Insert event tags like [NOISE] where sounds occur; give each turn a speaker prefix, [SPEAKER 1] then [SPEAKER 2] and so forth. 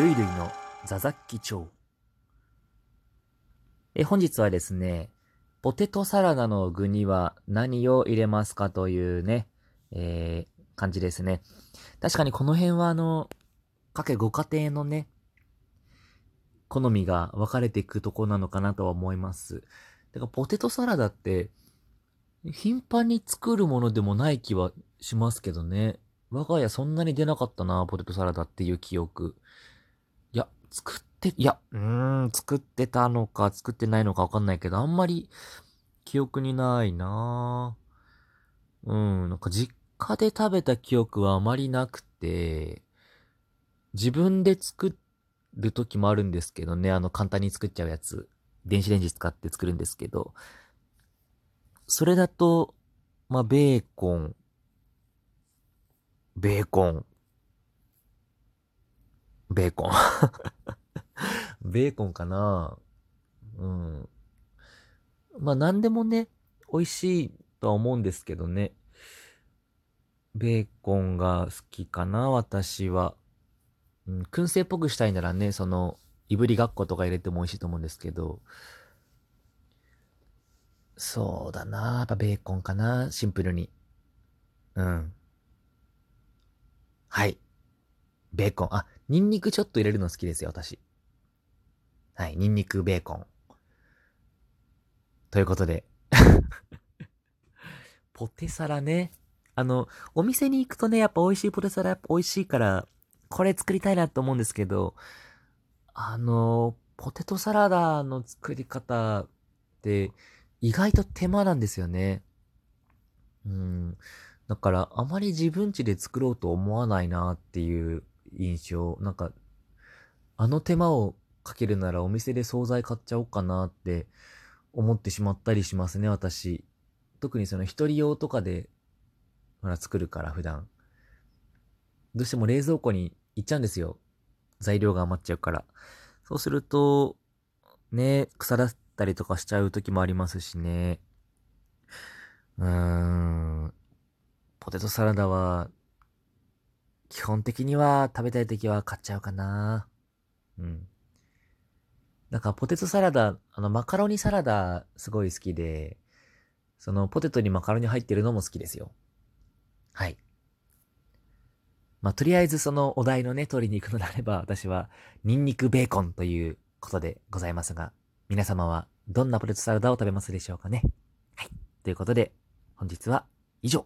[SPEAKER 1] ルイルイのザザッキ町。え、本日はですね、ポテトサラダの具には何を入れますかというね、えー、感じですね。確かにこの辺はあの、各ご家庭のね、好みが分かれていくとこなのかなとは思います。だからポテトサラダって、頻繁に作るものでもない気はしますけどね。我が家そんなに出なかったな、ポテトサラダっていう記憶。作って、いや、うーん、作ってたのか作ってないのかわかんないけど、あんまり記憶にないなうん、なんか実家で食べた記憶はあまりなくて、自分で作る時もあるんですけどね、あの簡単に作っちゃうやつ。電子レンジ使って作るんですけど、それだと、まあ、ベーコン、ベーコン、ベーコン [LAUGHS] ベーコンかなうん。まあ、なんでもね、美味しいとは思うんですけどね。ベーコンが好きかな、私は。うん、燻製っぽくしたいならね、その、いぶりがっことか入れても美味しいと思うんですけど。そうだなやっぱベーコンかな、シンプルに。うん。はい。ベーコン。あ、ニンニクちょっと入れるの好きですよ、私。はい、ニンニクベーコン。ということで。[LAUGHS] ポテサラね。あの、お店に行くとね、やっぱ美味しいポテサラやっぱ美味しいから、これ作りたいなと思うんですけど、あの、ポテトサラダの作り方って意外と手間なんですよね。うん。だから、あまり自分家で作ろうと思わないなっていう印象。なんか、あの手間をかけるならお店で惣菜買っちゃおうかなって思ってしまったりしますね、私。特にその一人用とかで、ほら、作るから普段。どうしても冷蔵庫に行っちゃうんですよ。材料が余っちゃうから。そうすると、ね、腐らったりとかしちゃう時もありますしね。うーん。ポテトサラダは、基本的には食べたい時は買っちゃうかな。うん。なんかポテトサラダ、あのマカロニサラダすごい好きで、そのポテトにマカロニ入ってるのも好きですよ。はい。まあ、とりあえずそのお題のね、取りに行くのであれば、私は、ニンニクベーコンということでございますが、皆様はどんなポテトサラダを食べますでしょうかね。はい。ということで、本日は以上。